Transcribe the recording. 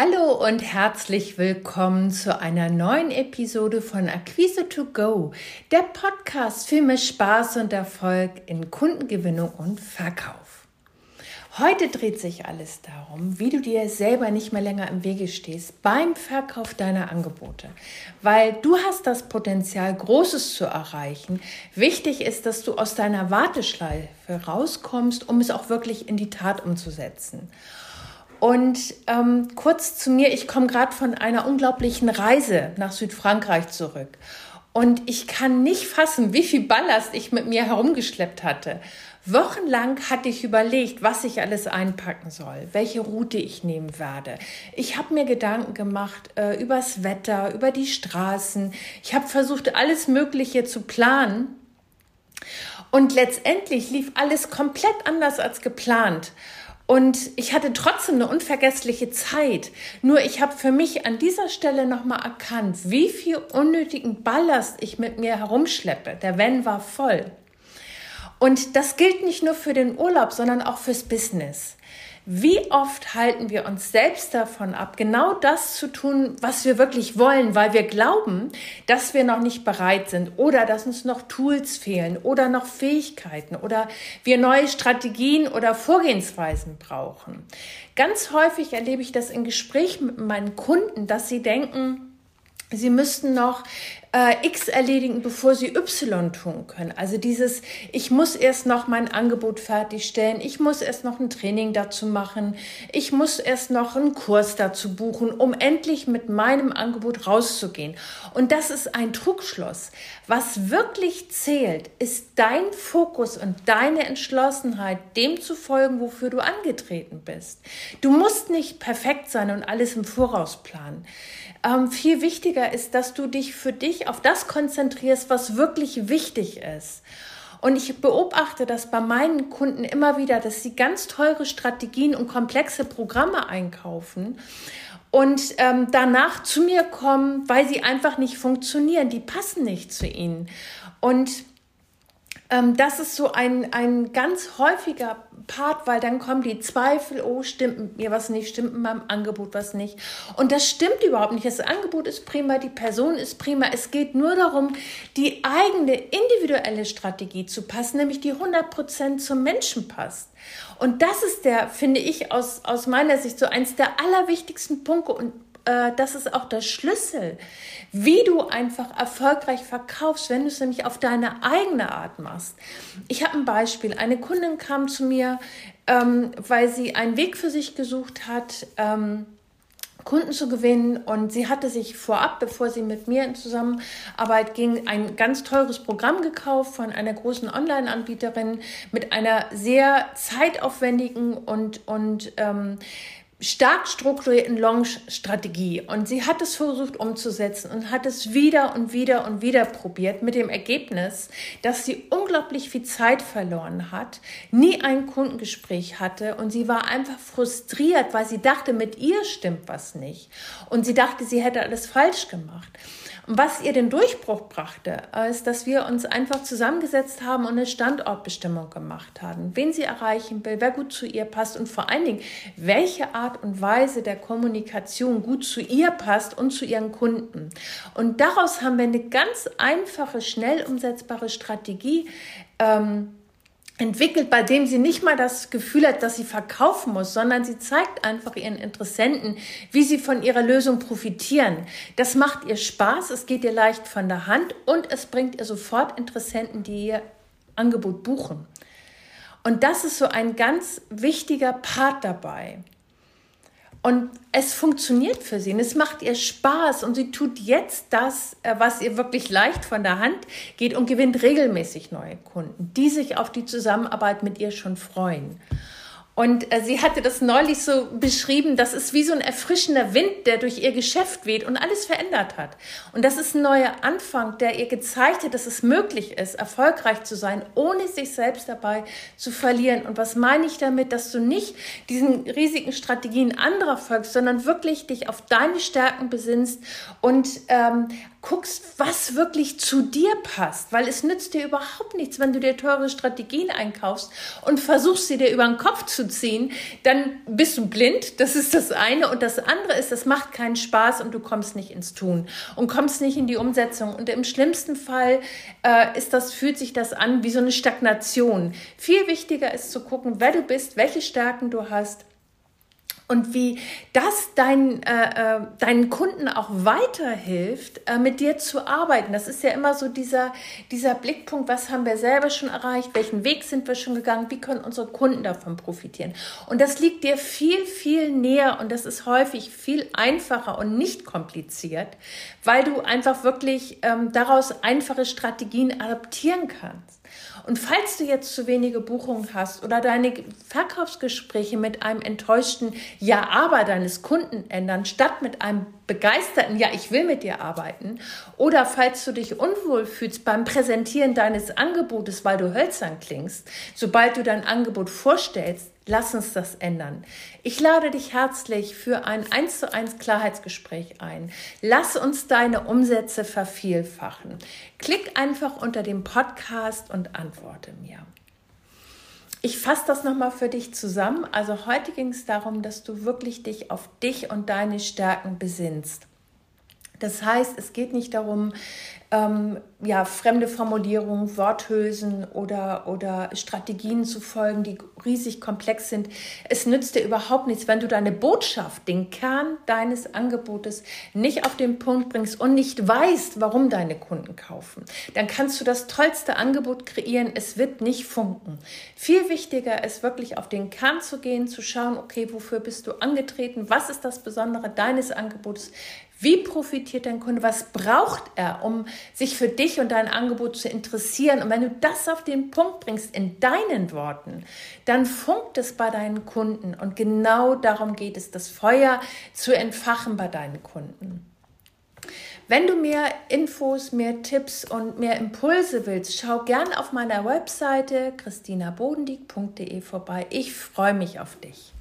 Hallo und herzlich willkommen zu einer neuen Episode von Acquise to Go, der Podcast für mehr Spaß und Erfolg in Kundengewinnung und Verkauf. Heute dreht sich alles darum, wie du dir selber nicht mehr länger im Wege stehst beim Verkauf deiner Angebote, weil du hast das Potenzial, Großes zu erreichen. Wichtig ist, dass du aus deiner Warteschleife rauskommst, um es auch wirklich in die Tat umzusetzen. Und ähm, kurz zu mir, ich komme gerade von einer unglaublichen Reise nach Südfrankreich zurück. Und ich kann nicht fassen, wie viel Ballast ich mit mir herumgeschleppt hatte. Wochenlang hatte ich überlegt, was ich alles einpacken soll, welche Route ich nehmen werde. Ich habe mir Gedanken gemacht äh, übers Wetter, über die Straßen. Ich habe versucht, alles Mögliche zu planen. Und letztendlich lief alles komplett anders als geplant. Und ich hatte trotzdem eine unvergessliche Zeit. Nur ich habe für mich an dieser Stelle nochmal erkannt, wie viel unnötigen Ballast ich mit mir herumschleppe. Der Van war voll. Und das gilt nicht nur für den Urlaub, sondern auch fürs Business. Wie oft halten wir uns selbst davon ab, genau das zu tun, was wir wirklich wollen, weil wir glauben, dass wir noch nicht bereit sind oder dass uns noch Tools fehlen oder noch Fähigkeiten oder wir neue Strategien oder Vorgehensweisen brauchen. Ganz häufig erlebe ich das in Gesprächen mit meinen Kunden, dass sie denken, Sie müssten noch äh, X erledigen, bevor Sie Y tun können. Also dieses, ich muss erst noch mein Angebot fertigstellen, ich muss erst noch ein Training dazu machen, ich muss erst noch einen Kurs dazu buchen, um endlich mit meinem Angebot rauszugehen. Und das ist ein Trugschluss. Was wirklich zählt, ist dein Fokus und deine Entschlossenheit, dem zu folgen, wofür du angetreten bist. Du musst nicht perfekt sein und alles im Voraus planen. Ähm, viel wichtiger ist, dass du dich für dich auf das konzentrierst, was wirklich wichtig ist. Und ich beobachte das bei meinen Kunden immer wieder, dass sie ganz teure Strategien und komplexe Programme einkaufen und ähm, danach zu mir kommen, weil sie einfach nicht funktionieren. Die passen nicht zu ihnen. Und ähm, das ist so ein, ein ganz häufiger Part, weil dann kommen die Zweifel, oh, stimmt mir was nicht, stimmt mit meinem Angebot was nicht. Und das stimmt überhaupt nicht. Das Angebot ist prima, die Person ist prima. Es geht nur darum, die eigene individuelle Strategie zu passen, nämlich die 100% zum Menschen passt. Und das ist der, finde ich, aus, aus meiner Sicht so eins der allerwichtigsten Punkte und äh, das ist auch der Schlüssel, wie du einfach erfolgreich verkaufst, wenn du es nämlich auf deine eigene Art machst. Ich habe ein Beispiel. Eine Kundin kam zu mir, ähm, weil sie einen Weg für sich gesucht hat. Ähm, Kunden zu gewinnen. Und sie hatte sich vorab, bevor sie mit mir in Zusammenarbeit ging, ein ganz teures Programm gekauft von einer großen Online-Anbieterin mit einer sehr zeitaufwendigen und, und ähm, stark strukturierten Launch-Strategie und sie hat es versucht umzusetzen und hat es wieder und wieder und wieder probiert mit dem Ergebnis, dass sie unglaublich viel Zeit verloren hat, nie ein Kundengespräch hatte und sie war einfach frustriert, weil sie dachte, mit ihr stimmt was nicht und sie dachte, sie hätte alles falsch gemacht. Was ihr den Durchbruch brachte, ist, dass wir uns einfach zusammengesetzt haben und eine Standortbestimmung gemacht haben, wen sie erreichen will, wer gut zu ihr passt und vor allen Dingen, welche Art und Weise der Kommunikation gut zu ihr passt und zu ihren Kunden. Und daraus haben wir eine ganz einfache, schnell umsetzbare Strategie ähm, entwickelt, bei dem sie nicht mal das Gefühl hat, dass sie verkaufen muss, sondern sie zeigt einfach ihren Interessenten, wie sie von ihrer Lösung profitieren. Das macht ihr Spaß, es geht ihr leicht von der Hand und es bringt ihr sofort Interessenten, die ihr Angebot buchen. Und das ist so ein ganz wichtiger Part dabei. Und es funktioniert für sie und es macht ihr Spaß und sie tut jetzt das, äh, was ihr wirklich leicht von der Hand geht und gewinnt regelmäßig neue Kunden, die sich auf die Zusammenarbeit mit ihr schon freuen. Und äh, sie hatte das neulich so beschrieben, das ist wie so ein erfrischender Wind, der durch ihr Geschäft weht und alles verändert hat. Und das ist ein neuer Anfang, der ihr gezeigt hat, dass es möglich ist, erfolgreich zu sein, ohne sich selbst dabei zu verlieren. Und was meine ich damit, dass du nicht diesen riesigen Strategien anderer folgst, sondern wirklich dich auf deine Stärken besinnst und ähm, guckst, was wirklich zu dir passt, weil es nützt dir überhaupt nichts, wenn du dir teure Strategien einkaufst und versuchst sie dir über den Kopf zu ziehen, dann bist du blind, das ist das eine und das andere ist, das macht keinen Spaß und du kommst nicht ins Tun und kommst nicht in die Umsetzung und im schlimmsten Fall äh, ist das, fühlt sich das an wie so eine Stagnation. Viel wichtiger ist zu gucken, wer du bist, welche Stärken du hast und wie das dein, äh, äh, deinen Kunden auch weiterhilft, äh, mit dir zu arbeiten. Das ist ja immer so dieser, dieser Blickpunkt, was haben wir selber schon erreicht, welchen Weg sind wir schon gegangen, wie können unsere Kunden davon profitieren. Und das liegt dir viel, viel näher und das ist häufig viel einfacher und nicht kompliziert, weil du einfach wirklich ähm, daraus einfache Strategien adaptieren kannst. Und falls du jetzt zu wenige Buchungen hast oder deine Verkaufsgespräche mit einem enttäuschten Ja, aber deines Kunden ändern, statt mit einem begeisterten Ja, ich will mit dir arbeiten, oder falls du dich unwohl fühlst beim Präsentieren deines Angebotes, weil du hölzern klingst, sobald du dein Angebot vorstellst, Lass uns das ändern. Ich lade dich herzlich für ein 1 zu 1 Klarheitsgespräch ein. Lass uns deine Umsätze vervielfachen. Klick einfach unter dem Podcast und antworte mir. Ich fasse das nochmal für dich zusammen. Also heute ging es darum, dass du wirklich dich auf dich und deine Stärken besinnst. Das heißt, es geht nicht darum, ähm, ja, fremde Formulierungen, Worthülsen oder, oder Strategien zu folgen, die riesig komplex sind. Es nützt dir überhaupt nichts, wenn du deine Botschaft, den Kern deines Angebotes nicht auf den Punkt bringst und nicht weißt, warum deine Kunden kaufen. Dann kannst du das tollste Angebot kreieren, es wird nicht funken. Viel wichtiger ist wirklich auf den Kern zu gehen, zu schauen, okay, wofür bist du angetreten, was ist das Besondere deines Angebots, wie profitiert dein Kunde? Was braucht er, um sich für dich und dein Angebot zu interessieren? Und wenn du das auf den Punkt bringst in deinen Worten, dann funkt es bei deinen Kunden. Und genau darum geht es, das Feuer zu entfachen bei deinen Kunden. Wenn du mehr Infos, mehr Tipps und mehr Impulse willst, schau gern auf meiner Webseite christinabodendieck.de vorbei. Ich freue mich auf dich.